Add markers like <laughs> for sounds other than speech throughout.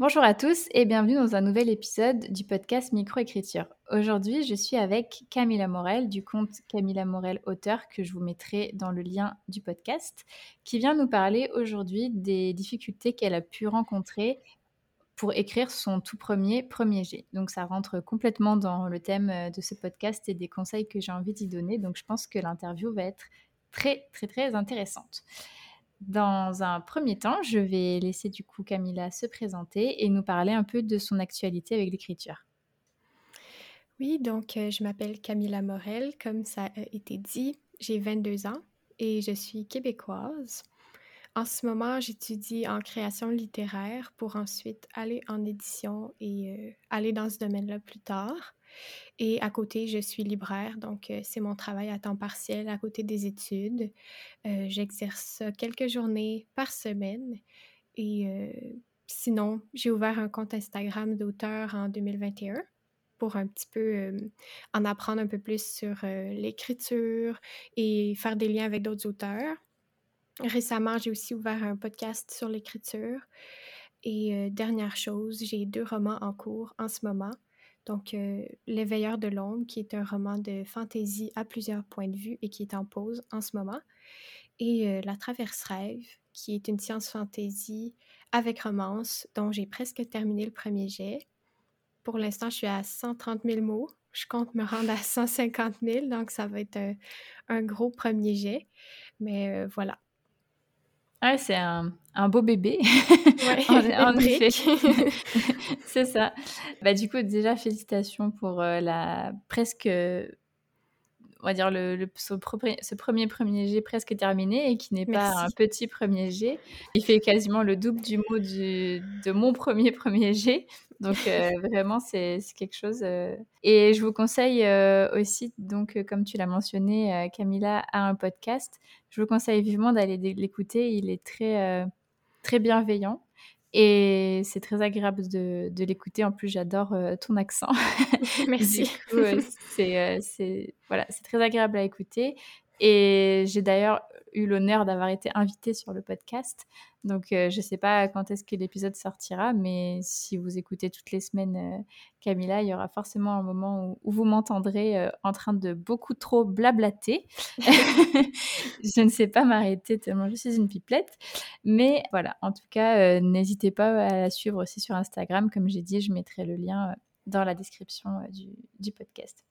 Bonjour à tous et bienvenue dans un nouvel épisode du podcast Microécriture. Aujourd'hui, je suis avec Camilla Morel du compte Camilla Morel Auteur que je vous mettrai dans le lien du podcast, qui vient nous parler aujourd'hui des difficultés qu'elle a pu rencontrer pour écrire son tout premier premier G. Donc ça rentre complètement dans le thème euh, de ce podcast et des conseils que j'ai envie d'y donner. Donc je pense que l'interview va être très très très intéressante. Dans un premier temps, je vais laisser du coup Camilla se présenter et nous parler un peu de son actualité avec l'écriture. Oui, donc euh, je m'appelle Camilla Morel, comme ça a été dit. J'ai 22 ans et je suis québécoise. En ce moment, j'étudie en création littéraire pour ensuite aller en édition et euh, aller dans ce domaine-là plus tard. Et à côté, je suis libraire, donc euh, c'est mon travail à temps partiel à côté des études. Euh, j'exerce quelques journées par semaine. Et euh, sinon, j'ai ouvert un compte Instagram d'auteur en 2021 pour un petit peu en apprendre un peu plus sur l'écriture et faire des liens avec d'autres auteurs. Récemment, j'ai aussi ouvert un podcast sur l'écriture. Et dernière chose, j'ai deux romans en cours en ce moment. Donc, euh, L'éveilleur de l'ombre, qui est un roman de fantaisie à plusieurs points de vue et qui est en pause en ce moment. Et euh, La Traverse Rêve, qui est une science fantaisie avec romance, dont j'ai presque terminé le premier jet. Pour l'instant, je suis à 130 000 mots. Je compte me rendre à <laughs> 150 000, donc ça va être un, gros premier jet. Mais euh, voilà. Ah, c'est un, un, beau bébé. Ouais, <laughs> en, effet. <laughs> <laughs> c'est ça. Bah, du coup, déjà, félicitations pour euh, la presque, on va dire, le, ce, premier premier G presque terminé et qui n'est pas un petit premier G. Il fait quasiment le double du mot du, de mon premier premier G. Donc euh, vraiment, c'est quelque chose. Euh, et je vous conseille aussi, donc comme tu l'as mentionné, Camilla a un podcast. Je vous conseille vivement d'aller l'écouter. Il est très très bienveillant. Et c'est très agréable de, de l'écouter. En plus, j'adore ton accent. <laughs> <laughs> Merci. c'est voilà, très agréable à écouter. Et j'ai d'ailleurs eu l'honneur d'avoir été invitée sur le podcast. Donc, euh, je ne sais pas quand est-ce que l'épisode sortira, mais si vous écoutez toutes les semaines euh, Camilla, il y aura forcément un moment où, vous m'entendrez euh, en train de beaucoup trop blablater. <laughs> <laughs> je ne sais pas m'arrêter tellement je suis une pipelette. Mais voilà, en tout cas, n'hésitez pas à la suivre aussi sur Instagram. Comme j'ai dit, je mettrai le lien dans la description du podcast.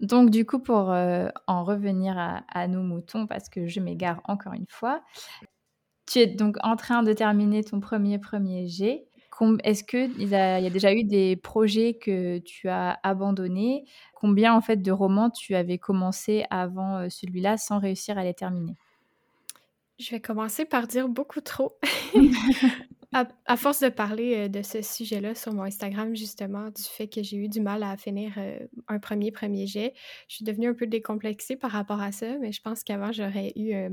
Donc du coup, pour euh, en revenir à, nos moutons, parce que je m'égare encore une fois, tu es donc en train de terminer ton premier premier G. Est-ce qu'il y, y, a déjà eu des projets que tu as abandonnés? Combien en fait de romans tu avais commencé avant euh, celui-là sans réussir à les terminer? Je vais commencer par dire beaucoup trop. <laughs> <laughs> À, force de parler euh, de ce sujet-là sur mon Instagram, justement, du fait que j'ai eu du mal à finir euh, un premier premier jet, je suis devenue un peu décomplexée par rapport à ça, mais je pense qu'avant, j'aurais eu euh,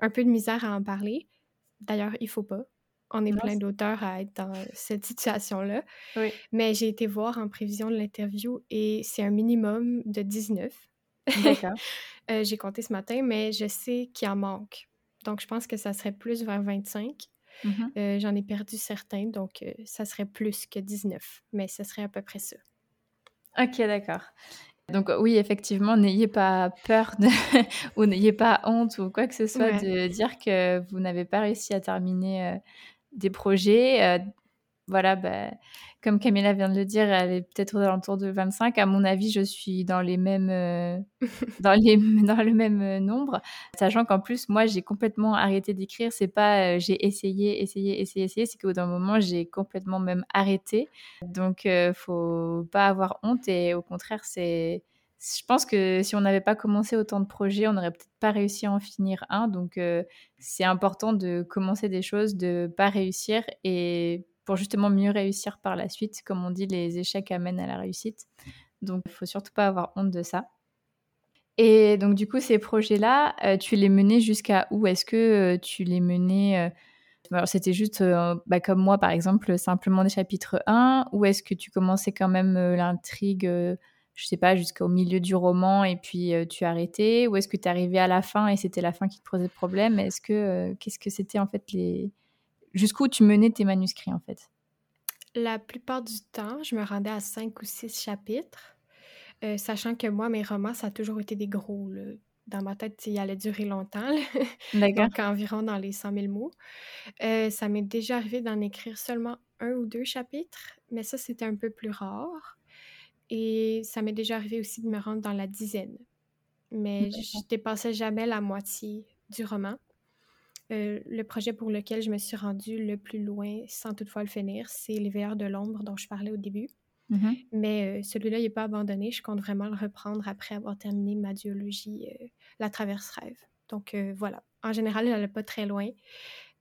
un peu de misère à en parler. D'ailleurs, il faut pas. On est plein d'auteurs à être dans cette situation-là. Mais j'ai été voir en prévision de l'interview et c'est un minimum de 19. D'accord. <laughs> j'ai compté ce matin, mais je sais qu'il en manque. Donc, je pense que ça serait plus vers 25. Mmh euh, j'en ai perdu certains, donc euh, ça serait plus que 19, mais ce serait à peu près ça. Ok, d'accord. Donc oui, effectivement, n'ayez pas peur de... <laughs> ou n'ayez pas honte ou quoi que ce soit de dire que vous n'avez pas réussi à terminer euh, des projets voilà, bah, comme Camilla vient de le dire, elle est peut-être aux alentours de 25. À mon avis, je suis dans les mêmes, euh, <laughs> dans les, dans le même euh, nombre, sachant qu'en plus, moi, j'ai complètement arrêté d'écrire. C'est pas, euh, j'ai essayé, essayé, essayé, essayé. C'est qu'au d'un moment, j'ai complètement même arrêté. Donc, faut pas avoir honte et au contraire, c'est je pense que si on n'avait pas commencé autant de projets, on n'aurait peut-être pas réussi à en finir un. Donc, c'est important de commencer des choses, de pas réussir et pour justement mieux réussir par la suite. Comme on dit, les échecs amènent à la réussite. Donc, il faut surtout pas avoir honte de ça. Et donc, du coup, ces projets-là, euh, tu les menais jusqu'à où? Est-ce que euh, tu les menais euh, C'était juste, bah, comme moi, par exemple, simplement des chapitres 1 Ou est-ce que tu commençais quand même l'intrigue, je sais pas, jusqu'au milieu du roman et puis tu arrêtais? Ou est-ce que tu arrivais à la fin et c'était la fin qui te posait problème? Est-ce que, qu'est-ce que c'était en fait les... Jusqu'où tu menais tes manuscrits en fait? La plupart du temps, je me rendais à 5 ou 6 chapitres. Euh, sachant que moi, mes romans, ça a toujours été des gros. Dans ma tête, il allait durer longtemps. Donc, environ dans les 100 000 mots. Euh, ça m'est déjà arrivé d'en écrire seulement un ou deux chapitres, mais ça, c'était un peu plus rare. Et ça m'est déjà arrivé aussi de me rendre dans la dizaine. Mais je dépassais jamais la moitié du roman. Euh, le projet pour lequel je me suis rendue le plus loin, sans toutefois le finir, c'est Les Veilleurs de l'ombre dont je parlais au début. Mmh Mais celui-là, il n'est pas abandonné. Je compte vraiment le reprendre après avoir terminé ma duologie La Traverse Rêve. Donc voilà. En général, elle n'est pas très loin,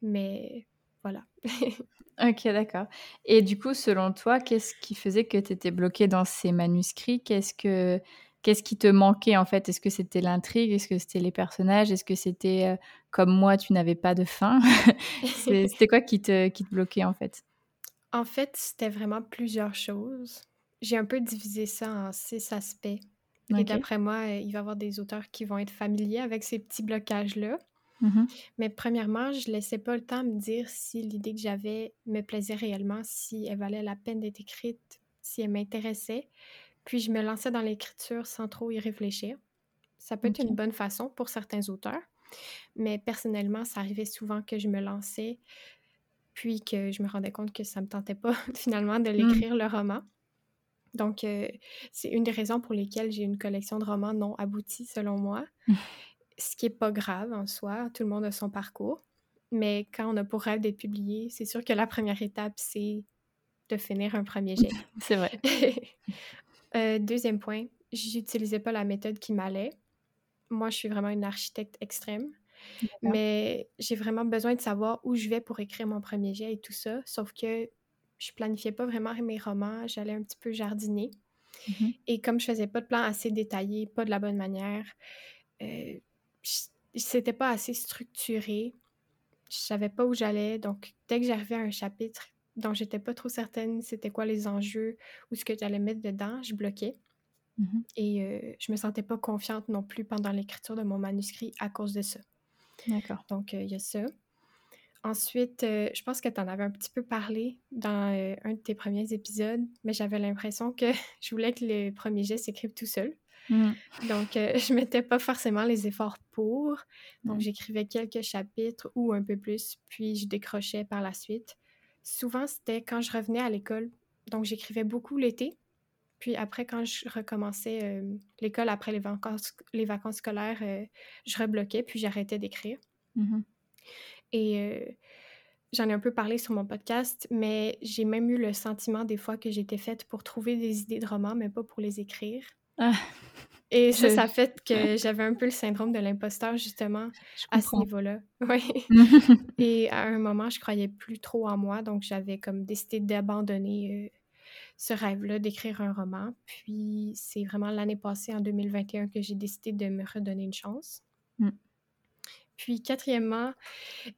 mais voilà. <laughs> ok, d'accord. Et du coup, selon toi, qu'est-ce qui faisait que tu étais bloquée dans ces manuscrits? Qu'est-ce que qu'est-ce qui te manquait en fait? Est-ce que c'était l'intrigue? Est-ce que c'était les personnages? Est-ce que c'était comme moi, tu n'avais pas de fin? <laughs> <laughs> C'était quoi qui te, qui te bloquait en fait? En fait, c'était vraiment plusieurs choses. J'ai un peu divisé ça en six aspects. Et d'après moi, il va y avoir des auteurs qui vont être familiers avec ces petits blocages-là. Mmh Mais premièrement, je laissais pas le temps de me dire si l'idée que j'avais me plaisait réellement, si elle valait la peine d'être écrite, si elle m'intéressait. Puis je me lançais dans l'écriture sans trop y réfléchir. Ça peut être une bonne façon pour certains auteurs, mais personnellement, ça arrivait souvent que je me lançais puis que je me rendais compte que ça me tentait pas <laughs> finalement de mmh. l'écrire le roman. Donc, euh, c'est une des raisons pour lesquelles j'ai une collection de romans non aboutis, selon moi. <laughs> Ce qui est pas grave en soi, tout le monde a son parcours. Mais quand on a pour rêve d'être publié, c'est sûr que la première étape, c'est de finir un premier jet. <laughs> c'est vrai. Euh, deuxième point, j'utilisais pas la méthode qui m'allait. Moi, je suis vraiment une architecte extrême. Mais j'ai vraiment besoin de savoir où je vais pour écrire mon premier jet et tout ça. Sauf que je planifiais pas vraiment mes romans, j'allais un petit peu jardiner. Mmh et comme je faisais pas de plan assez détaillé, pas de la bonne manière, euh, c'était pas assez structuré. Je savais pas où j'allais. Donc, dès que j'arrivais à un chapitre dont j'étais pas trop certaine c'était quoi les enjeux ou ce que j'allais mettre dedans, je bloquais. Mmh et euh, je me sentais pas confiante non plus pendant l'écriture de mon manuscrit à cause de ça. D'accord. Donc, il y a ça. Ensuite, je pense que tu en avais un petit peu parlé dans un de tes premiers épisodes, mais j'avais l'impression que <laughs> je voulais que le premier geste s'écrive tout seul. Mmh. Donc, <laughs> je mettais pas forcément les efforts pour. Donc, j'écrivais quelques chapitres ou un peu plus, puis je décrochais par la suite. Souvent, c'était quand je revenais à l'école. Donc, j'écrivais beaucoup l'été. Puis après, quand je recommençais euh, l'école après les vacances, les vacances scolaires, euh, je rebloquais, puis j'arrêtais d'écrire. Mmh Et euh, j'en ai un peu parlé sur mon podcast, mais j'ai même eu le sentiment des fois que j'étais faite pour trouver des idées de romans, mais pas pour les écrire. Ah. Et ça, ça fait que j'avais un peu le syndrome de l'imposteur, justement, à ce niveau-là. <laughs> Oui. <laughs> Et à un moment, je croyais plus trop en moi, donc j'avais comme décidé d'abandonner ce rêve-là d'écrire un roman. Puis c'est vraiment l'année passée, en 2021, que j'ai décidé de me redonner une chance. Mmh. Puis quatrièmement,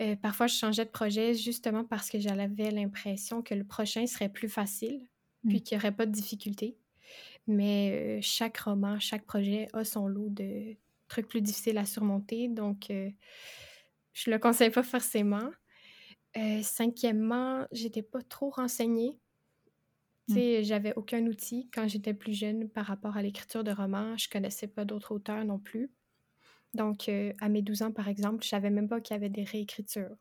euh, parfois je changeais de projet justement parce que j'avais l'impression que le prochain serait plus facile, puis mmh. qu'il n'y aurait pas de difficultés. Mais euh, chaque roman, chaque projet a son lot de trucs plus difficiles à surmonter, donc euh, je le conseille pas forcément. cinquièmement, j'étais pas trop renseignée tu mmh. j'avais aucun outil quand j'étais plus jeune par rapport à l'écriture de romans. Je connaissais pas d'autres auteurs non plus. Donc, euh, à mes 12 ans, par exemple, je savais même pas qu'il y avait des réécritures.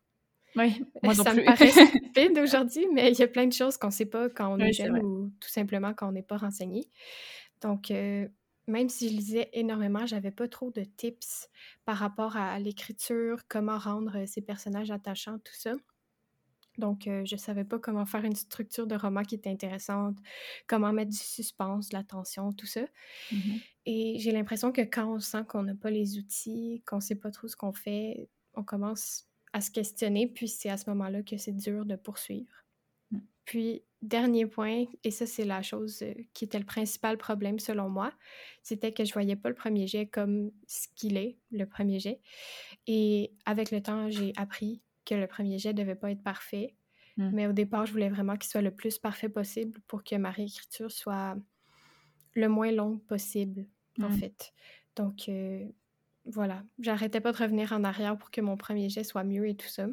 Oui, moi Ça me paraît stupide <laughs> aujourd'hui, mais il y a plein de choses qu'on sait pas quand on est jeune ou tout simplement quand on n'est pas renseigné. Donc, euh, même si je lisais énormément, j'avais pas trop de tips par rapport à l'écriture, comment rendre ces personnages attachants, tout ça. Donc, euh, je ne savais pas comment faire une structure de roman qui était intéressante, comment mettre du suspense, de la tension, tout ça. Mmh Et j'ai l'impression que quand on sent qu'on n'a pas les outils, qu'on ne sait pas trop ce qu'on fait, on commence à se questionner, puis c'est à ce moment-là que c'est dur de poursuivre. Mmh. Puis, dernier point, et ça, c'est la chose euh, qui était le principal problème selon moi, c'était que je voyais pas le premier jet comme ce qu'il est, le premier jet. Et avec le temps, j'ai appris que le premier jet devait pas être parfait. Mm. Mais au départ, je voulais vraiment qu'il soit le plus parfait possible pour que ma réécriture soit le moins longue possible, en Mm. fait. Donc, euh, voilà. J'arrêtais pas de revenir en arrière pour que mon premier jet soit mieux et tout ça.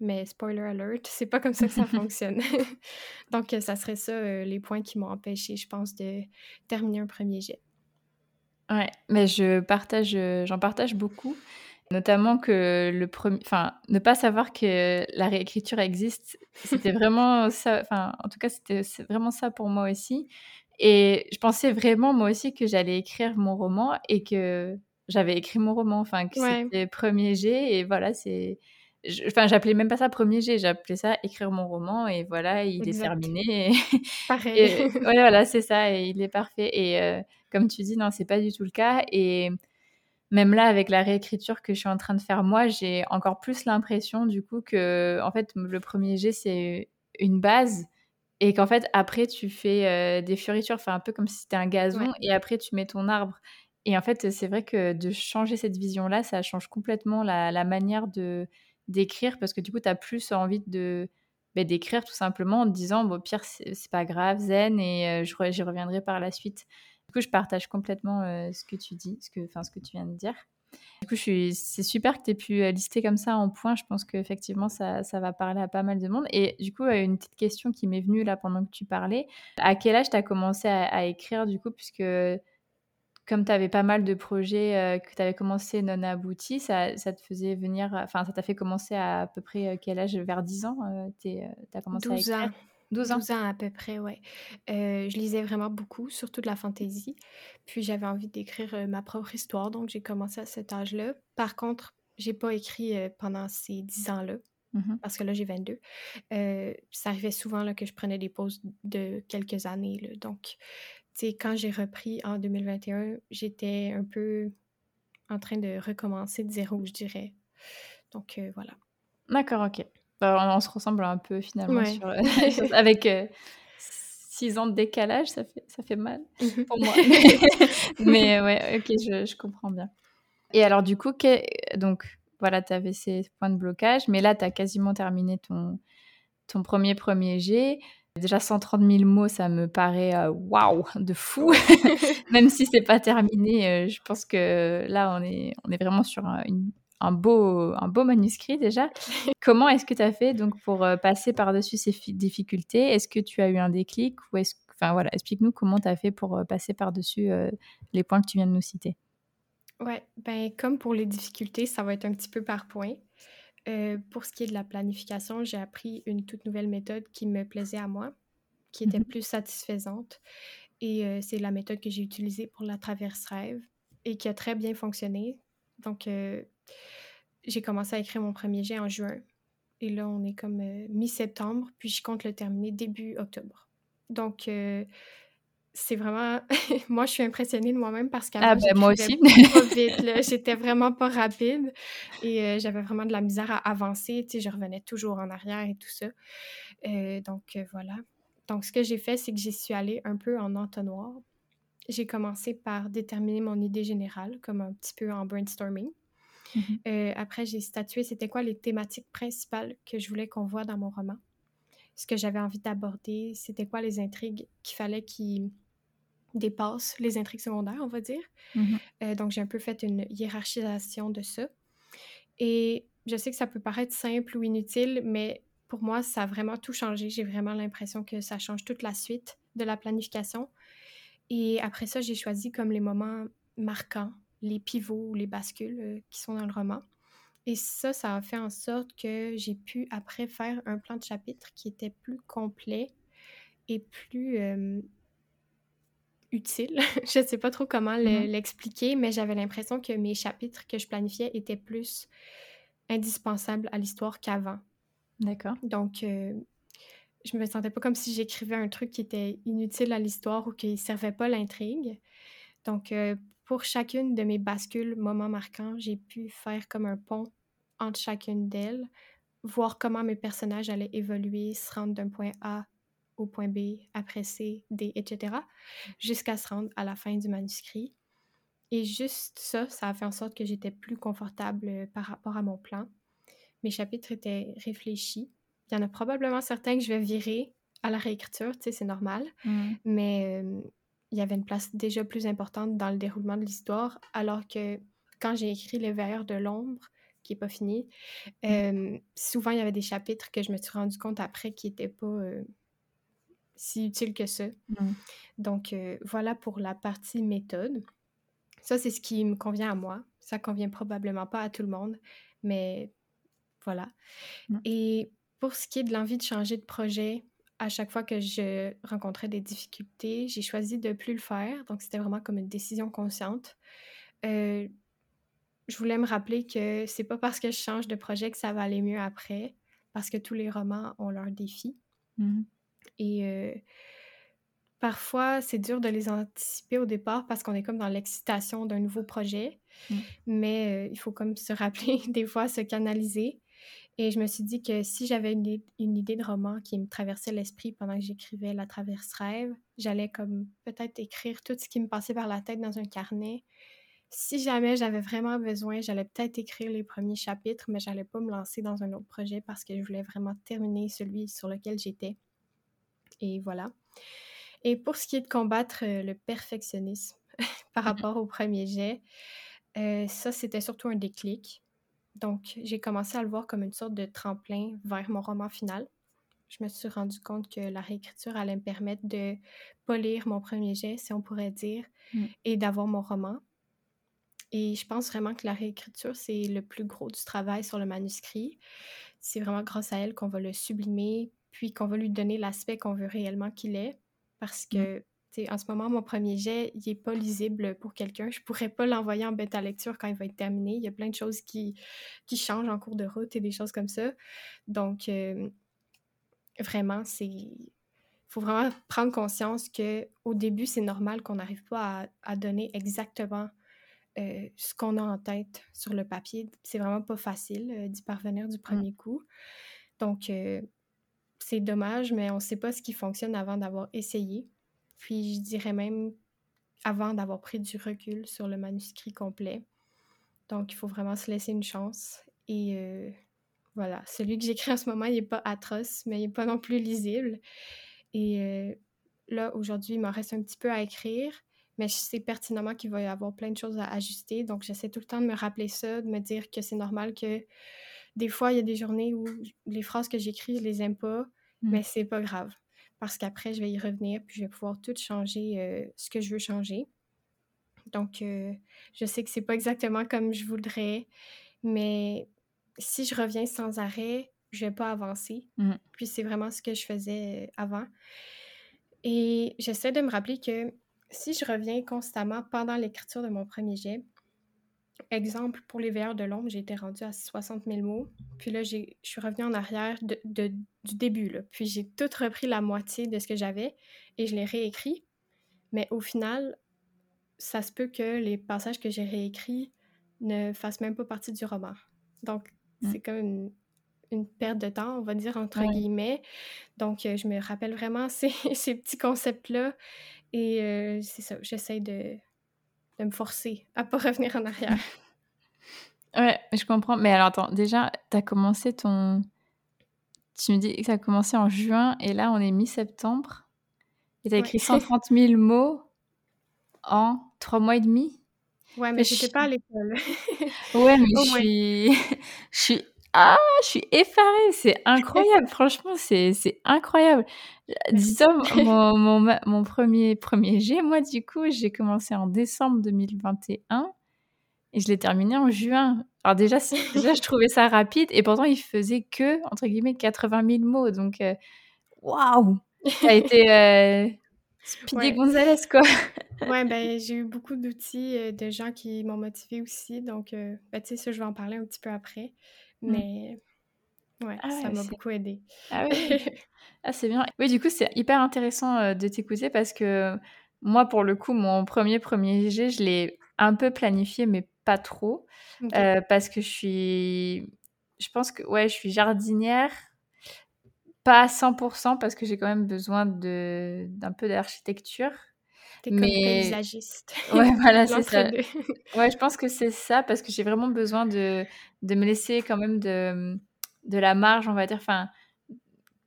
Mais spoiler alert, <laughs> c'est pas comme ça que ça <laughs> fonctionne. <laughs> Donc, euh, ça serait ça euh, les points qui m'ont empêché, je pense, de terminer un premier jet. Ouais, mais je partage, euh, j'en partage beaucoup, notamment que le premier, enfin, ne pas savoir que la réécriture existe, c'était vraiment ça, enfin, en tout cas, c'était vraiment ça pour moi aussi. Et je pensais vraiment, moi aussi, que j'allais écrire mon roman et que j'avais écrit mon roman, enfin, que Ouais. c'était premier jet et voilà, c'est, enfin, j'appelais même pas ça premier jet, j'appelais ça écrire mon roman et voilà, il est terminé. Et, <laughs> Pareil. et <laughs> ouais, voilà, c'est ça, et il est parfait. Et euh, comme tu dis, non, c'est pas du tout le cas. Et même là, avec la réécriture que je suis en train de faire moi, j'ai encore plus l'impression du coup que, en fait, le premier jet, c'est une base. Et qu'en fait, après, tu fais euh, des fioritures, enfin, un peu comme si c'était un gazon, Ouais. et après, tu mets ton arbre. Et en fait, c'est vrai que de changer cette vision-là, ça change complètement la, manière de d'écrire, parce que du coup, tu as plus envie de ben, d'écrire tout simplement en te disant, bon, au pire, c'est pas grave, zen, et euh, j'y reviendrai par la suite. Du coup, je partage complètement euh, ce que tu dis, ce que, ce que tu viens de dire. Du coup, c'est super que tu aies pu euh, lister comme ça en points. Je pense qu'effectivement, ça, ça va parler à pas mal de monde. Et du coup, une petite question qui m'est venue là pendant que tu parlais. À quel âge tu as commencé à, à écrire, du coup, puisque comme tu avais pas mal de projets euh, que tu avais commencé non aboutis, ça, ça te faisait venir, enfin, ça t'a fait commencer à à peu près euh, quel âge? Vers 10 ans Tu as commencé à 12 écrire? ans. 12 ans 12 ans à peu près, ouais. Euh, je lisais vraiment beaucoup, surtout de la fantaisie. Puis j'avais envie d'écrire euh, ma propre histoire, donc j'ai commencé à cet âge-là. Par contre, j'ai pas écrit euh, pendant ces 10 ans-là, Mhm. parce que là, j'ai 22. Euh, ça arrivait souvent là, que je prenais des pauses de quelques années. là. Donc, sais, quand j'ai repris en 2021, j'étais un peu en train de recommencer de zéro, je dirais. Donc, euh, voilà. D'accord, ok. Bah, on, on se ressemble un peu finalement Ouais. sur, <laughs> <laughs> sur- avec 6 ans de décalage, ça fait, ça fait mal Mhm. pour moi. <laughs> Mais ouais, ok, je, je comprends bien. Et alors du coup, donc voilà, tu avais ces points de blocage, mais là, tu as quasiment terminé ton, ton premier premier jet. Déjà 130 000 mots, ça me paraît euh, waouh, de fou. <laughs> Même si c'est pas <laughs> terminé, euh, je pense que là, on est, on est vraiment sur un, une- un beau, un beau manuscrit déjà. <laughs> Comment est-ce que tu as fait donc pour euh, passer par-dessus ces fi- difficultés? Est-ce que tu as eu un déclic ou est-ce Enfin voilà, explique-nous comment tu as fait pour euh, passer par-dessus euh, les points que tu viens de nous citer. Ouais, ben comme pour les difficultés, ça va être un petit peu par point. Euh, pour ce qui est de la planification, j'ai appris une toute nouvelle méthode qui me plaisait à moi, qui était Mhm. plus satisfaisante. Et euh, c'est la méthode que j'ai utilisée pour la traverse rêve et qui a très bien fonctionné. Donc, euh, j'ai commencé à écrire mon premier jet en juin. Et là, on est comme mi-septembre, puis je compte le terminer début octobre. Donc, c'est vraiment... <laughs> moi, je suis impressionnée de moi-même parce qu'avant, Ah ben moi aussi. pas <laughs> vite, là. J'étais vraiment pas rapide et euh, j'avais vraiment de la misère à avancer. Tu sais, je revenais toujours en arrière et tout ça. Euh, donc, euh, voilà. Donc, ce que j'ai fait, c'est que j'y suis allée un peu en entonnoir. J'ai commencé par déterminer mon idée générale, comme un petit peu en brainstorming. Euh, après, j'ai statué c'était quoi les thématiques principales que je voulais qu'on voit dans mon roman. Ce que j'avais envie d'aborder, c'était quoi les intrigues qu'il fallait qu'ils dépassent les intrigues secondaires, on va dire. Mhm. Euh, donc, j'ai un peu fait une hiérarchisation de ça. Et je sais que ça peut paraître simple ou inutile, mais pour moi, ça a vraiment tout changé. J'ai vraiment l'impression que ça change toute la suite de la planification. Et après ça, j'ai choisi comme les moments marquants, les pivots ou les bascules euh, qui sont dans le roman. Et ça, ça a fait en sorte que j'ai pu après faire un plan de chapitre qui était plus complet et plus euh, utile. <laughs> je ne sais pas trop comment le- Mhm. l'expliquer, mais j'avais l'impression que mes chapitres que je planifiais étaient plus indispensables à l'histoire qu'avant. D'accord. Donc, euh, je me sentais pas comme si j'écrivais un truc qui était inutile à l'histoire ou qui servait pas l'intrigue. Donc, euh, pour chacune de mes bascules, moments marquants, j'ai pu faire comme un pont entre chacune d'elles, voir comment mes personnages allaient évoluer, se rendre d'un point A au point B, après C, D, etc., jusqu'à se rendre à la fin du manuscrit. Et juste ça, ça a fait en sorte que j'étais plus confortable euh, par rapport à mon plan. Mes chapitres étaient réfléchis. Il y en a probablement certains que je vais virer à la réécriture, tu sais, c'est normal. Mmh. Mais euh, il y avait une place déjà plus importante dans le déroulement de l'histoire, alors que quand j'ai écrit Les Veilleurs de l'ombre, qui n'est pas fini, Mmh. euh, souvent il y avait des chapitres que je me suis rendu compte après qui n'étaient pas euh, si utiles que ça. Mmh. Donc euh, voilà pour la partie méthode. Ça, c'est ce qui me convient à moi. Ça convient probablement pas à tout le monde, mais voilà. Mm. Et pour ce qui est de l'envie de changer de projet, à chaque fois que je rencontrais des difficultés, j'ai choisi de plus le faire. Donc, c'était vraiment comme une décision consciente. Euh, je voulais me rappeler que c'est pas parce que je change de projet que ça va aller mieux après, parce que tous les romans ont leurs défis. Mmh. Et euh, parfois, c'est dur de les anticiper au départ parce qu'on est comme dans l'excitation d'un nouveau projet. Mm. Mais euh, il faut comme se <laughs> rappeler des fois, se canaliser. Et je me suis dit que si j'avais une idée de roman qui me traversait l'esprit pendant que j'écrivais La Traverse Rêve, j'allais comme peut-être écrire tout ce qui me passait par la tête dans un carnet. Si jamais j'avais vraiment besoin, j'allais peut-être écrire les premiers chapitres, mais j'allais pas me lancer dans un autre projet parce que je voulais vraiment terminer celui sur lequel j'étais. Et voilà. Et pour ce qui est de combattre euh, le perfectionnisme <laughs> par <laughs> rapport au premier jet, euh, ça, c'était surtout un déclic. Donc, j'ai commencé à le voir comme une sorte de tremplin vers mon roman final. Je me suis rendu compte que la réécriture allait me permettre de polir mon premier jet, si on pourrait dire, Mm. et d'avoir mon roman. Et je pense vraiment que la réécriture, c'est le plus gros du travail sur le manuscrit. C'est vraiment grâce à elle qu'on va le sublimer, puis qu'on va lui donner l'aspect qu'on veut réellement qu'il ait. Parce que, tu sais, en ce moment, mon premier jet, il n'est pas lisible pour quelqu'un. Je pourrais pas l'envoyer en bêta lecture quand il va être terminé. Il y a plein de choses qui, qui changent en cours de route et des choses comme ça. Donc, euh, vraiment, c'est. Il faut vraiment prendre conscience que au début, c'est normal qu'on n'arrive pas à, à donner exactement euh, ce qu'on a en tête sur le papier. C'est vraiment pas facile euh, d'y parvenir du premier coup. Donc, euh, c'est dommage, mais on ne sait pas ce qui fonctionne avant d'avoir essayé. Puis, je dirais même avant d'avoir pris du recul sur le manuscrit complet. Donc, il faut vraiment se laisser une chance. Et euh, voilà, celui que j'écris en ce moment, il n'est pas atroce, mais il n'est pas non plus lisible. Et euh, là, aujourd'hui, il m'en reste un petit peu à écrire, mais je sais pertinemment qu'il va y avoir plein de choses à ajuster. Donc, j'essaie tout le temps de me rappeler ça, de me dire que c'est normal que des fois, il y a des journées où les phrases que j'écris, je les aime pas, Mm. mais c'est pas grave. Parce qu'après, je vais y revenir, puis je vais pouvoir tout changer euh, ce que je veux changer. Donc, euh, je sais que c'est pas exactement comme je voudrais, mais si je reviens sans arrêt, je vais pas avancer. Mm. Puis c'est vraiment ce que je faisais avant. Et j'essaie de me rappeler que si je reviens constamment pendant l'écriture de mon premier jet, exemple, pour les veilleurs de l'ombre, j'ai été rendue à 60 000 mots. Puis là, je suis revenue en arrière de- de- du début. Là. Puis j'ai tout repris la moitié de ce que j'avais et je l'ai réécrit. Mais au final, ça se peut que les passages que j'ai réécrits ne fassent même pas partie du roman. Donc, c'est comme une, une perte de temps, on va dire, entre Ouais. guillemets. Donc, euh, je me rappelle vraiment <laughs> ces, ces petits concepts-là. Et euh, c'est ça, j'essaie de, de me forcer à pas revenir en arrière. <laughs> Ouais, je comprends. Mais alors, attends, déjà, tu as commencé ton. Tu me dis que ça a commencé en juin et là, on est mi-septembre. Et tu as Ouais. écrit 130 000 mots en trois mois et demi? Ouais, mais Mais j'étais je- pas à l'école. <laughs> Ouais, mais suis. <laughs> Je suis. Ah, je suis effarée. C'est incroyable. <laughs> Franchement, c'est incroyable. <laughs> Dis-toi, mon, mon, mon premier, premier G, moi, du coup, j'ai commencé en décembre 2021 et je l'ai terminé en juin. Alors, déjà, déjà, je trouvais ça rapide et pourtant, il faisait que, entre guillemets, 80 000 mots. Donc, euh, waouh! Ça a été euh, Speedy Ouais. Gonzalez, quoi. <laughs> Ouais, ben, j'ai eu beaucoup d'outils euh, de gens qui m'ont motivée aussi. Donc, euh, ben, tu sais, ça, je vais en parler un petit peu après. Mm. Mais, ouais, Ah ça ouais, m'a beaucoup aidé. Ah oui. <laughs> Ah, c'est bien. Oui, du coup, c'est hyper intéressant euh, de t'écouter parce que moi, pour le coup, mon premier premier je l'ai un peu planifié, mais pas trop. Euh, parce que je suis. Je pense que, ouais, je suis jardinière. pas à 100% parce que j'ai quand même besoin de d'un peu d'architecture. T'es comme paysagiste. <laughs> <laughs> Ouais, voilà, c'est ça. <laughs> Ouais, je pense que c'est ça parce que j'ai vraiment besoin de, de me laisser quand même de, de la marge, on va dire, enfin,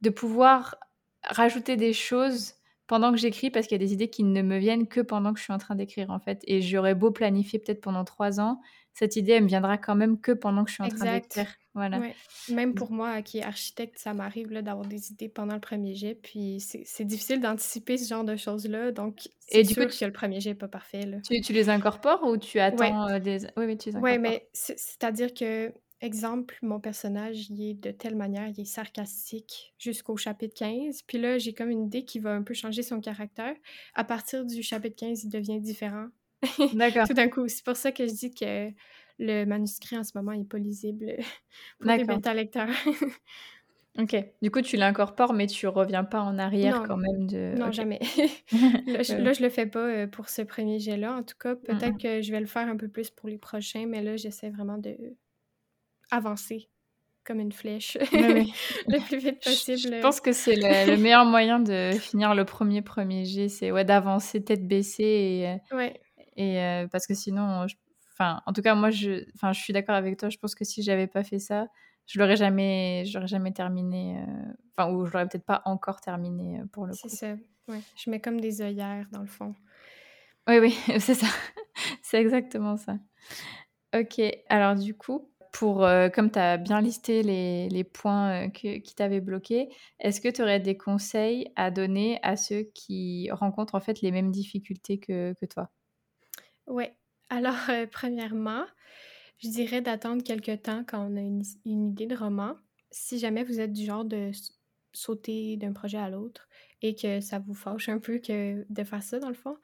de pouvoir rajouter des choses pendant que j'écris parce qu'il y a des idées qui ne me viennent que pendant que je suis en train d'écrire en fait. Et j'aurais beau planifier peut-être pendant trois ans, cette idée elle me viendra quand même que pendant que je suis en train d'écrire. Voilà. Même pour moi qui est architecte, ça m'arrive d'avoir des idées pendant le premier jet. Puis c'est difficile d'anticiper ce genre de choses-là. Donc c'est sûr que le premier jet n'est pas parfait. Là. Tu, tu, les incorpores ou tu attends euh, des... Oui, mais tu les incorpores. Oui, mais c'est-à-dire que exemple, mon personnage, il est de telle manière, il est sarcastique jusqu'au chapitre 15. Puis là, j'ai comme une idée qui va un peu changer son caractère. À partir du chapitre 15, il devient différent. D'accord. <laughs> Tout d'un coup. C'est pour ça que je dis que le manuscrit en ce moment n'est pas lisible <laughs> pour les bêta-lecteurs. <laughs> ok. Du coup, tu l'incorpores, mais tu reviens pas en arrière quand même de. Non, jamais. là, je, là, je le fais pas euh, pour ce premier jet-là. En tout cas, peut-être que je vais le faire un peu plus pour les prochains, mais là, j'essaie vraiment de avancer comme une flèche <laughs> le plus vite possible. Je, pense que c'est le, meilleur moyen de finir le premier premier G, c'est ouais, d'avancer tête baissée et, euh, ouais. et euh, parce que sinon, enfin, en tout cas moi je, enfin, je suis d'accord avec toi. Je pense que si j'avais pas fait ça, je l'aurais jamais, j'aurais jamais terminé, euh, enfin ou je l'aurais peut-être pas encore terminé pour le coup. C'est ça. Ouais. Je mets comme des œillères dans le fond. Oui oui, <laughs> c'est ça. c'est exactement ça. Ok, alors du coup, pour, euh, comme tu as bien listé les, points euh, qui t'avaient bloqué, est-ce que tu aurais des conseils à donner à ceux qui rencontrent en fait les mêmes difficultés que, toi? Oui. Alors, euh, premièrement, je dirais d'attendre quelques temps quand on a une, une, idée de roman. Si jamais vous êtes du genre de sauter d'un projet à l'autre et que ça vous fâche un peu que de faire ça dans le fond,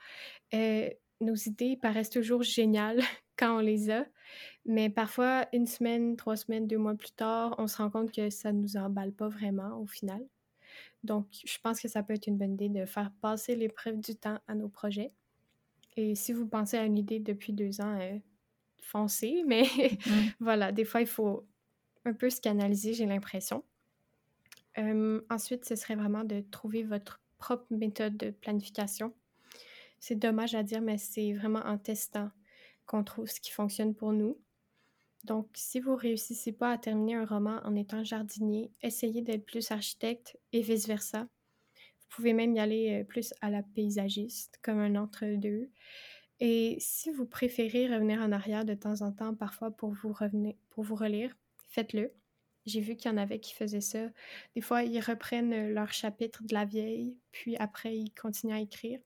nos idées paraissent toujours géniales <laughs> quand on les a, mais parfois, une semaine, trois semaines, deux mois plus tard, on se rend compte que ça ne nous emballe pas vraiment au final. Donc, je pense que ça peut être une bonne idée de faire passer l'épreuve du temps à nos projets. Et si vous pensez à une idée depuis deux ans, euh, foncez, <laughs> mais mmh. voilà, des fois, il faut un peu se canaliser, j'ai l'impression. ensuite, ce serait vraiment de trouver votre propre méthode de planification. C'est dommage à dire, mais c'est vraiment en testant qu'on trouve ce qui fonctionne pour nous. Donc, si vous réussissez pas à terminer un roman en étant jardinier, essayez d'être plus architecte et vice-versa. Vous pouvez même y aller euh, plus à la paysagiste, comme un entre-deux. Et si vous préférez revenir en arrière de temps en temps, parfois pour vous, pour vous relire, faites-le. J'ai vu qu'il y en avait qui faisaient ça. Des fois, ils reprennent leur chapitre de la vieille, puis après, ils continuent à écrire.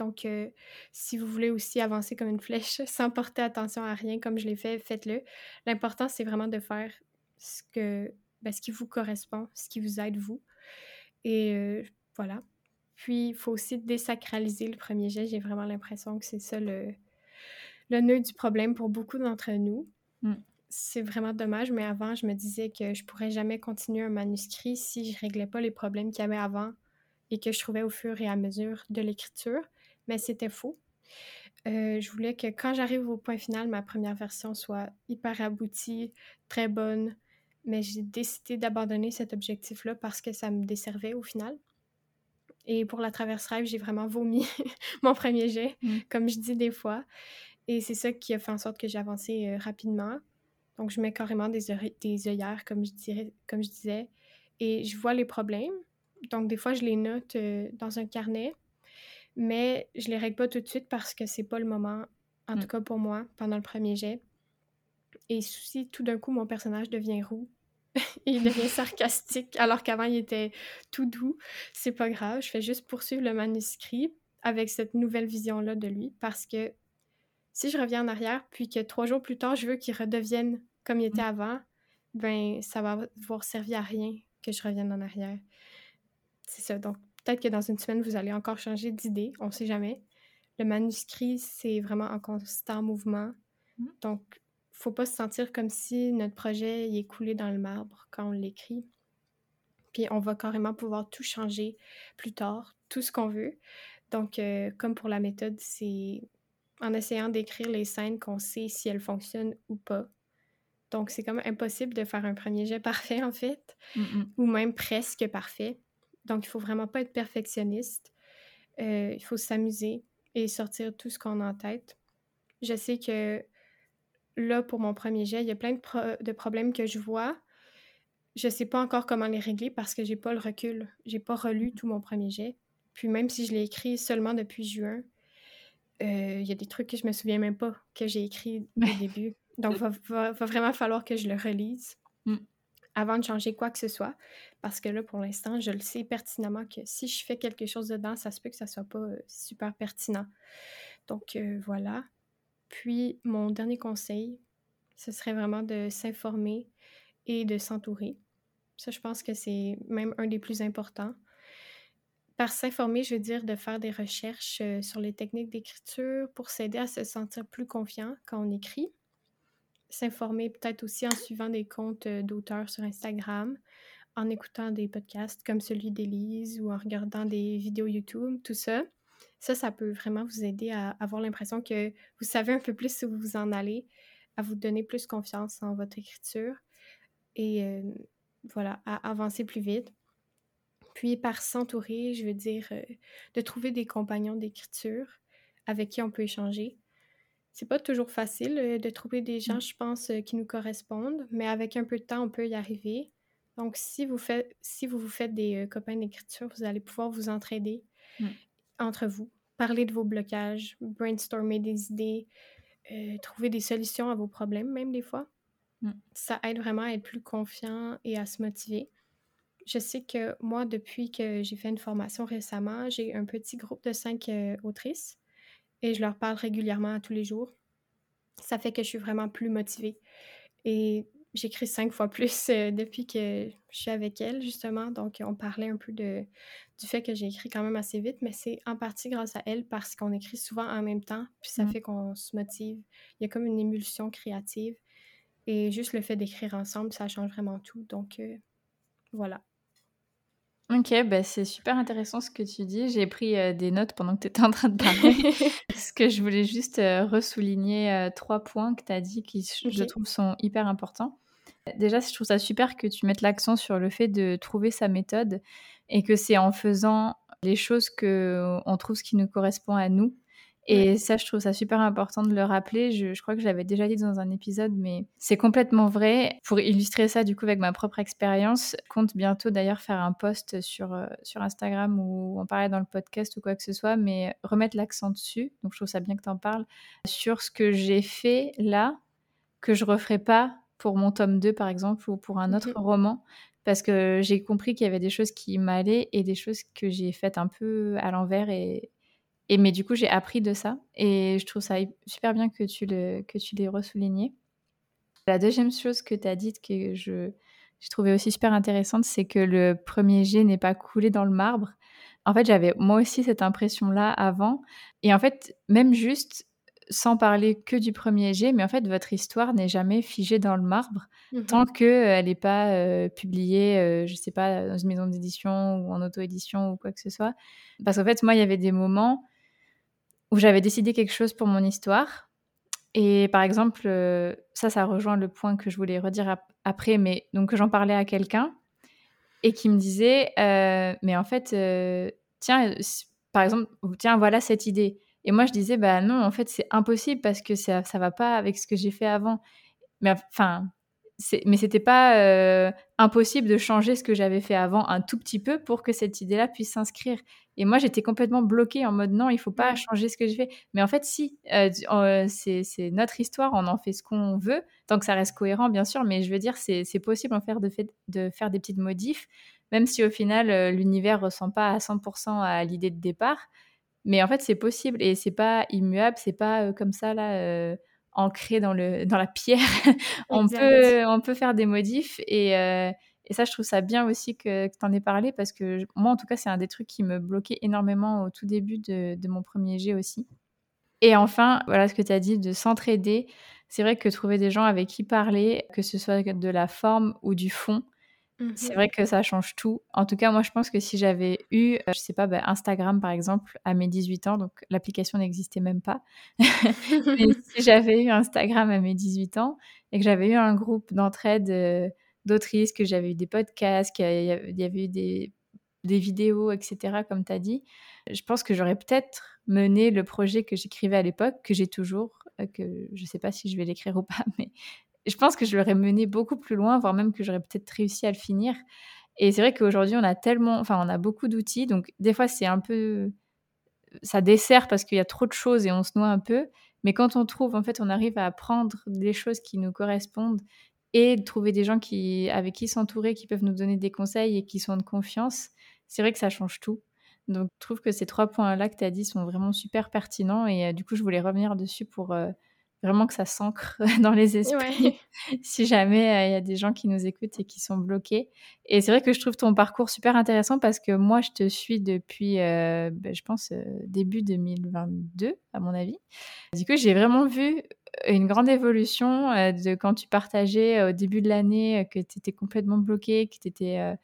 Donc, euh, si vous voulez aussi avancer comme une flèche <laughs> sans porter attention à rien comme je l'ai fait, faites-le. L'important, c'est vraiment de faire ce, que, ben, ce qui vous correspond, ce qui vous aide vous. Et euh, voilà. Puis, il faut aussi désacraliser le premier jet. J'ai vraiment l'impression que c'est ça le, le nœud du problème pour beaucoup d'entre nous. Mm. C'est vraiment dommage, mais avant, je me disais que je pourrais jamais continuer un manuscrit si je réglais pas les problèmes qu'il y avait avant et que je trouvais au fur et à mesure de l'écriture mais c'était faux. Euh, je voulais que quand j'arrive au point final, ma première version soit hyper aboutie, très bonne, mais j'ai décidé d'abandonner cet objectif-là parce que ça me desservait au final. Et pour la traverse rêve, j'ai vraiment vomi <laughs> mon premier jet, mmh. comme je dis des fois. Et c'est ça qui a fait en sorte que j'ai avancé euh, rapidement. Donc, je mets carrément des, des œillères, comme je, dirais, comme je disais, et je vois les problèmes. Donc, des fois, je les note euh, dans un carnet mais je les règle pas tout de suite parce que c'est pas le moment, en tout mm. cas pour moi, pendant le premier jet. Et si tout d'un coup mon personnage devient roux, <laughs> il devient <laughs> sarcastique alors qu'avant il était tout doux, c'est pas grave, je fais juste poursuivre le manuscrit avec cette nouvelle vision-là de lui parce que si je reviens en arrière puis que trois jours plus tard je veux qu'il redevienne comme il était mm. avant, ben ça va avoir servi à rien que je revienne en arrière. C'est ça. Donc, Peut-être que dans une semaine, vous allez encore changer d'idée, on ne sait jamais. Le manuscrit, c'est vraiment en constant mouvement. Mmh. Donc, faut pas se sentir comme si notre projet est coulé dans le marbre quand on l'écrit. Puis on va carrément pouvoir tout changer plus tard, tout ce qu'on veut. Donc, euh, comme pour la méthode, c'est en essayant d'écrire les scènes qu'on sait si elles fonctionnent ou pas. Donc, c'est comme impossible de faire un premier jet <laughs> parfait, en fait, Mmh mh. ou même presque parfait. Donc, il faut vraiment pas être perfectionniste. Euh, il faut s'amuser et sortir tout ce qu'on a en tête. Je sais que là, pour mon premier jet, il y a plein de, pro- de problèmes que je vois. Je sais pas encore comment les régler parce que j'ai pas le recul. J'ai pas relu tout mon premier jet. Puis même si je l'ai écrit seulement depuis juin, euh, il y a des trucs que je me souviens même pas que j'ai écrit au <laughs> début. Donc, va, va, va vraiment falloir que je le relise. Avant de changer quoi que ce soit. Parce que là, pour l'instant, je le sais pertinemment que si je fais quelque chose dedans, ça se peut que ça soit pas euh, super pertinent. Donc, euh, voilà. Puis, mon dernier conseil, ce serait vraiment de s'informer et de s'entourer. Ça, je pense que c'est même un des plus importants. Par s'informer, je veux dire de faire des recherches euh, sur les techniques d'écriture pour s'aider à se sentir plus confiant quand on écrit. S'informer peut-être aussi en suivant des comptes euh, d'auteurs sur Instagram, en écoutant des podcasts comme celui d'Élise ou en regardant des vidéos YouTube, tout ça. Ça, ça peut vraiment vous aider à avoir l'impression que vous savez un peu plus où vous en allez, à vous donner plus confiance en votre écriture et euh, voilà, à avancer plus vite. Puis par s'entourer, je veux dire euh, de trouver des compagnons d'écriture avec qui on peut échanger. C'est pas toujours facile euh, de trouver des gens, Mm. je pense, euh, qui nous correspondent, mais avec un peu de temps, on peut y arriver. Donc, si vous, faites, si vous vous faites des euh, copains d'écriture, vous allez pouvoir vous entraider Mm. entre vous, parler de vos blocages, brainstormer des idées, euh, trouver des solutions à vos problèmes, même des fois. Mm. Ça aide vraiment à être plus confiant et à se motiver. Je sais que moi, depuis que j'ai fait une formation récemment, j'ai un petit groupe de cinq euh, autrices et je leur parle régulièrement à tous les jours. Ça fait que je suis vraiment plus motivée. Et j'écris cinq fois plus euh, depuis que je suis avec elles, justement. Donc, on parlait un peu de, du fait que j'ai écrit quand même assez vite, mais c'est en partie grâce à elles parce qu'on écrit souvent en même temps, puis ça Mm. fait qu'on se motive. Il y a comme une émulsion créative. Et juste le fait d'écrire ensemble, ça change vraiment tout. Donc, euh, voilà. Ok, bah c'est super intéressant ce que tu dis. J'ai pris euh, des notes pendant que tu étais en train de parler. <laughs> <laughs> parce que je voulais juste euh, ressouligner euh, trois points que tu as dit qui, je trouve, sont hyper importants. Déjà, je trouve ça super que tu mettes l'accent sur le fait de trouver sa méthode et que c'est en faisant les choses que on trouve ce qui nous correspond à nous. Et ça, je trouve ça super important de le rappeler. Je, je crois que je l'avais déjà dit dans un épisode, mais c'est complètement vrai. Pour illustrer ça, du coup, avec ma propre expérience, je compte bientôt d'ailleurs faire un post sur, euh, sur Instagram ou en parler dans le podcast ou quoi que ce soit, mais remettre l'accent dessus. Donc, je trouve ça bien que tu en parles. Sur ce que j'ai fait là, que je referai pas pour mon tome 2, par exemple, ou pour un autre roman. Parce que j'ai compris qu'il y avait des choses qui m'allaient et des choses que j'ai faites un peu à l'envers et, et mais du coup, j'ai appris de ça et je trouve ça super bien que tu le que tu l'aies ressouligné. La deuxième chose que tu as dite que je j'ai trouvé aussi super intéressante, c'est que le premier jet n'est pas coulé dans le marbre. En fait, j'avais moi aussi cette impression-là avant et en fait, même juste sans parler que du premier jet, mais en fait, votre histoire n'est jamais figée dans le marbre Mhm. tant qu'elle n'est pas euh, publiée, euh, je sais pas, dans une maison d'édition ou en auto-édition ou quoi que ce soit. Parce qu'en fait, moi, il y avait des moments où j'avais décidé quelque chose pour mon histoire. Et par exemple, euh, ça, ça rejoint le point que je voulais redire ap- après, mais donc j'en parlais à quelqu'un et qui me disait, euh, mais en fait, euh, tiens, par exemple, tiens, voilà cette idée. Et moi, je disais, bah non, en fait, c'est impossible parce que ça, ça va pas avec ce que j'ai fait avant. Mais enfin, mais c'était pas euh, impossible de changer ce que j'avais fait avant un tout petit peu pour que cette idée-là puisse s'inscrire. Et moi, j'étais complètement bloquée en mode non, il faut pas changer ce que j'ai fait. Mais en fait, si, euh, euh, c'est notre histoire, on en fait ce qu'on veut, tant que ça reste cohérent, bien sûr. Mais je veux dire, c'est possible en faire de, fait, de faire des petites modifs, même si au final, l'univers ressent pas à 100% à l'idée de départ. Mais en fait, c'est possible et c'est pas immuable, c'est pas euh, comme ça là. Ancré dans, le, dans la pierre. <laughs> on, peut, on peut faire des modifs et, euh, et ça, je trouve ça bien aussi que, que tu en aies parlé parce que je- moi, en tout cas, c'est un des trucs qui me bloquait énormément au tout début de, de mon premier jet aussi. Et enfin, voilà ce que tu as dit de s'entraider. C'est vrai que trouver des gens avec qui parler, que ce soit de la forme ou du fond, c'est Mmh vrai que ça change tout. En tout cas, moi, je pense que si j'avais eu, euh, je sais pas, bah, Instagram par exemple, à mes 18 ans, donc l'application n'existait même pas. <laughs> Mais <laughs> si j'avais eu Instagram à mes 18 ans et que j'avais eu un groupe d'entraide euh, d'autrices, que j'avais eu des podcasts, qu'il y avait- eu des, des vidéos, etc., comme tu as dit, je pense que j'aurais peut-être mené le projet que j'écrivais à l'époque, que j'ai toujours, euh, que je sais pas si je vais l'écrire ou pas, <laughs> mais je pense que je l'aurais mené beaucoup plus loin, voire même que j'aurais peut-être réussi à le finir. Et c'est vrai qu'aujourd'hui, on a tellement, enfin, on a beaucoup d'outils, donc des fois, c'est un peu, ça dessert parce qu'il y a trop de choses et on se noie un peu. Mais quand on trouve, en fait, on arrive à apprendre des choses qui nous correspondent et de trouver des gens qui, avec qui s'entourer, qui peuvent nous donner des conseils et qui sont de confiance, c'est vrai que ça change tout. Donc, je trouve que ces trois points-là que tu as dit sont vraiment super pertinents et euh, du coup, je voulais revenir dessus pour euh, vraiment que ça s'ancre <laughs> dans les esprits Ouais. <laughs> <laughs> si jamais euh, il y a des gens qui nous écoutent et qui sont bloqués. Et c'est vrai que je trouve ton parcours super intéressant parce que moi, je te suis depuis, euh, ben, je pense, euh, début 2022, à mon avis. Du coup, j'ai vraiment vu une grande évolution de quand tu partageais au début de l'année que tu étais complètement bloqué, que tu étais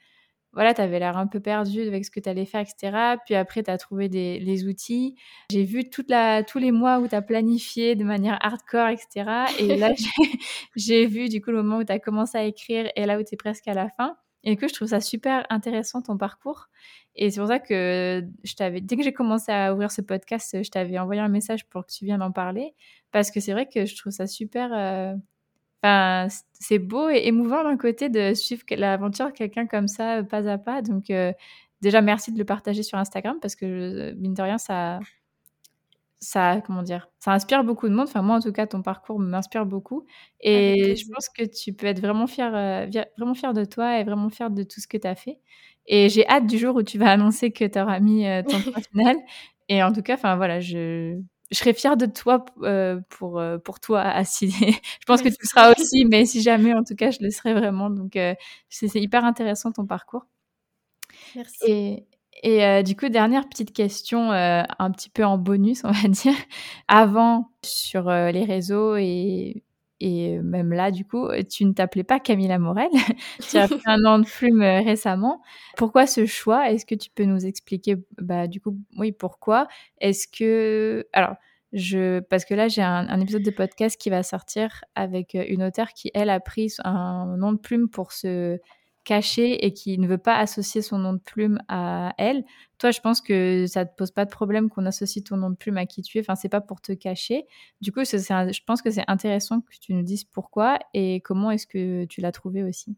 voilà, tu avais l'air un peu perdu avec ce que tu allais faire, etc. Puis après, tu as trouvé des, les outils. J'ai vu toute la, tous les mois où tu as planifié de manière hardcore, etc. Et là, <laughs> j'ai vu du coup le moment où tu as commencé à écrire et là où tu es presque à la fin. Et que je trouve ça super intéressant ton parcours. Et c'est pour ça que je t'avais, dès que j'ai commencé à ouvrir ce podcast, je t'avais envoyé un message pour que tu viennes en parler. Parce que c'est vrai que je trouve ça super. Euh, Enfin, c'est beau et émouvant d'un côté de suivre l'aventure de quelqu'un comme ça, pas à pas. Donc, euh, déjà, merci de le partager sur Instagram parce que, mine de rien, ça, ça, comment dire, ça inspire beaucoup de monde. Enfin, moi, en tout cas, ton parcours m'inspire beaucoup. Et je pense que tu peux être vraiment fier, euh, vraiment fier de toi et vraiment fier de tout ce que tu as fait. Et j'ai hâte du jour où tu vas annoncer que tu auras mis euh, ton <laughs> point final. Et en tout cas, enfin, voilà, je, je serais fière de toi euh, pour, euh, pour toi, Assis. <laughs> je pense que tu le seras aussi, mais si jamais, en tout cas, je le serai vraiment. Donc, euh, c'est hyper intéressant ton parcours. Merci. Et, et euh, du coup, dernière petite question, euh, un petit peu en bonus, <laughs> on va dire. Avant, sur euh, les réseaux et, et même là, du coup, tu ne t'appelais pas Camilla Morel. <laughs> tu as pris un nom de plume récemment. Pourquoi ce choix? Est-ce que tu peux nous expliquer, bah, du coup, oui, pourquoi? Est-ce que. Alors, je... parce que là, j'ai un, épisode de podcast qui va sortir avec une auteure qui, elle, a pris un nom de plume pour se caché et qui ne veut pas associer son nom de plume à elle. Toi, je pense que ça te pose pas de problème qu'on associe ton nom de plume à qui tu es. Enfin, c'est pas pour te cacher. Du coup, je pense que c'est intéressant que tu nous dises pourquoi et comment est-ce que tu l'as trouvé aussi.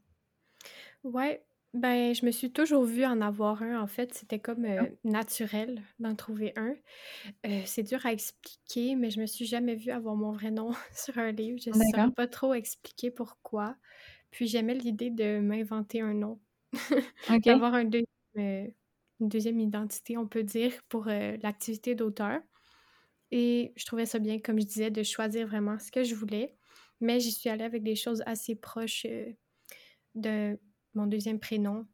Ouais, ben, je me suis toujours vue en avoir un. En fait, c'était comme euh, naturel d'en trouver un. Euh, c'est dur à expliquer, mais je me suis jamais vue avoir mon vrai nom <laughs> sur un livre. Je ne saurais pas trop expliquer pourquoi. Puis j'aimais l'idée de m'inventer un nom, okay. <laughs> d'avoir un deuxième, euh, une deuxième identité, on peut dire, pour euh, l'activité d'auteur. Et je trouvais ça bien, comme je disais, de choisir vraiment ce que je voulais. Mais j'y suis allée avec des choses assez proches euh, de mon deuxième prénom.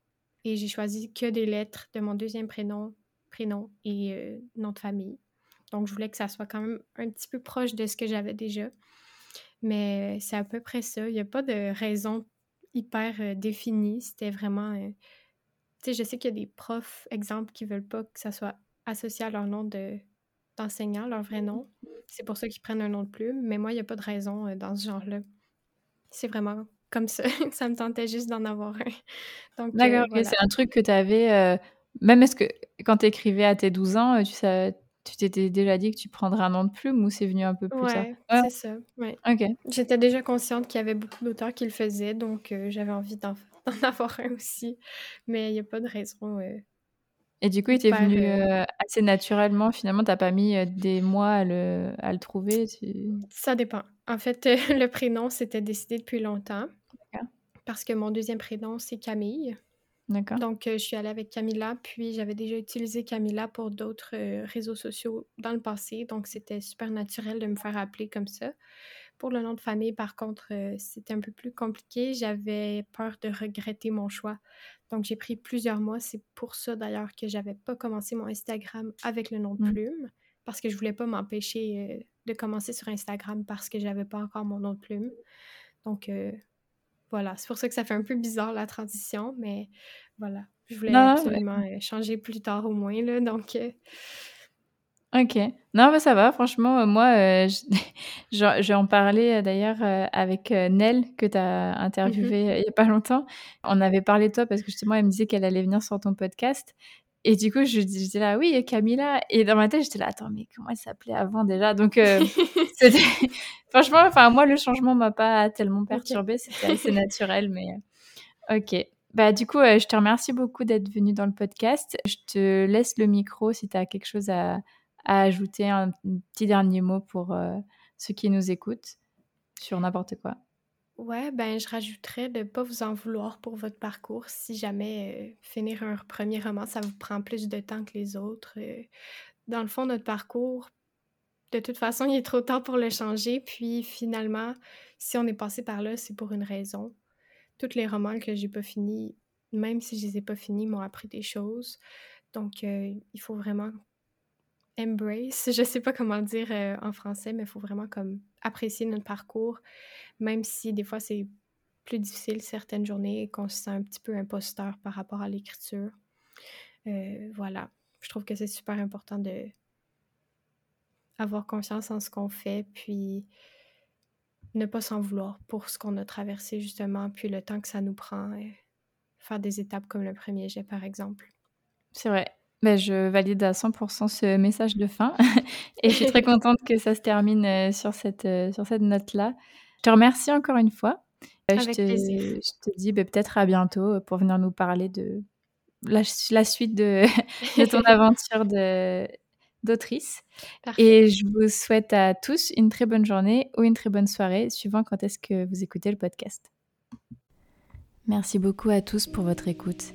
Et j'ai choisi que des lettres de mon deuxième prénom, prénom et nom de famille. Donc, je voulais que ça soit quand même un petit peu proche de ce que j'avais déjà. Mais c'est à peu près ça. Il n'y a pas de raison hyper euh, définie. C'était vraiment. Euh... Tu sais, je sais qu'il y a des profs, exemple, qui veulent pas que ça soit associé à leur nom de d'enseignant, leur vrai nom. C'est pour ça qu'ils prennent un nom de plume. Mais moi, il n'y a pas de raison euh, dans ce genre-là. C'est vraiment comme ça. <laughs> ça me tentait juste d'en avoir un. <laughs> D'accord, voilà. c'est un truc que tu avais. Même est-ce que quand tu écrivais à tes 12 ans, tu savais tu t'étais déjà dit que tu prendrais un nom de plume ou c'est venu un peu plus tard? Ouais, c'est ça, ouais. OK. J'étais déjà consciente qu'il y avait beaucoup d'auteurs qui le faisaient, donc euh, j'avais envie d'en <laughs> avoir un aussi. Mais il n'y a pas de raison. euh, Et du coup, il t'est venu euh, assez naturellement. Finalement, t'as pas mis des mois à le, à le trouver. tu- Ça dépend. En fait, <laughs> le prénom, c'était décidé depuis longtemps. Parce que mon deuxième prénom, c'est Camille. D'accord. Donc, euh, je suis allée avec Camilla, puis j'avais déjà utilisé Camilla pour d'autres euh, réseaux sociaux dans le passé, donc c'était super naturel de me faire appeler comme ça. Pour le nom de famille, par contre, euh, c'était un peu plus compliqué. J'avais peur de regretter mon choix. Donc, j'ai pris plusieurs mois. C'est pour ça d'ailleurs que j'avais pas commencé mon Instagram avec le nom de Mm. plume, parce que je voulais pas m'empêcher de commencer sur Instagram parce que j'avais pas encore mon nom de plume. Donc, voilà, c'est pour ça que ça fait un peu bizarre la transition, mais voilà. Je voulais absolument changer plus tard au moins, là, donc... Ok. Non, mais ça va. Franchement, euh, moi, euh, j'ai en parlé euh, d'ailleurs avec Nell, que tu as mmh interviewé il n'y a pas longtemps. On avait parlé de toi parce que justement, elle me disait qu'elle allait venir sur ton podcast. Et du coup, je disais là, oui, Camilla. Et dans ma tête, j'étais là, attends, mais comment elle s'appelait avant déjà? Donc, <laughs> <laughs> franchement, enfin, moi, le changement m'a pas tellement perturbée. C'était <laughs> assez naturel, mais ok. Bah, du coup, je te remercie beaucoup d'être venue dans le podcast. Je te laisse le micro si tu as quelque chose à, à ajouter un petit dernier mot pour euh, ceux qui nous écoutent sur n'importe quoi. Ouais, ben je rajouterais de pas vous en vouloir pour votre parcours. Si jamais euh, finir un premier roman, ça vous prend plus de temps que les autres. Euh, dans le fond, notre parcours, de toute façon, il est trop tard pour le changer. Puis finalement, si on est passé par là, c'est pour une raison. Tous les romans que j'ai pas finis, même si je les ai pas finis, m'ont appris des choses. Donc, il faut vraiment embrace, je sais pas comment dire euh, en français, mais il faut vraiment comme apprécier notre parcours, même si des fois c'est plus difficile certaines journées et qu'on se sent un petit peu imposteur par rapport à l'écriture. Euh, voilà, je trouve que c'est super important de avoir confiance en ce qu'on fait, puis ne pas s'en vouloir pour ce qu'on a traversé justement, puis le temps que ça nous prend, euh, faire des étapes comme le premier jet par exemple. C'est vrai, bah, je valide à 100 ce message de fin <laughs> et je suis très <laughs> contente que ça se termine, euh, sur cette, euh, sur cette note-là. Je te remercie encore une fois. Euh, je te je te dis, bah, peut-être à bientôt, pour venir nous parler de la la suite de <laughs> de ton aventure de d'autrice et je vous souhaite à tous une très bonne journée ou une très bonne soirée, suivant quand est-ce que vous écoutez le podcast. Merci beaucoup à tous pour votre écoute.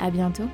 À bientôt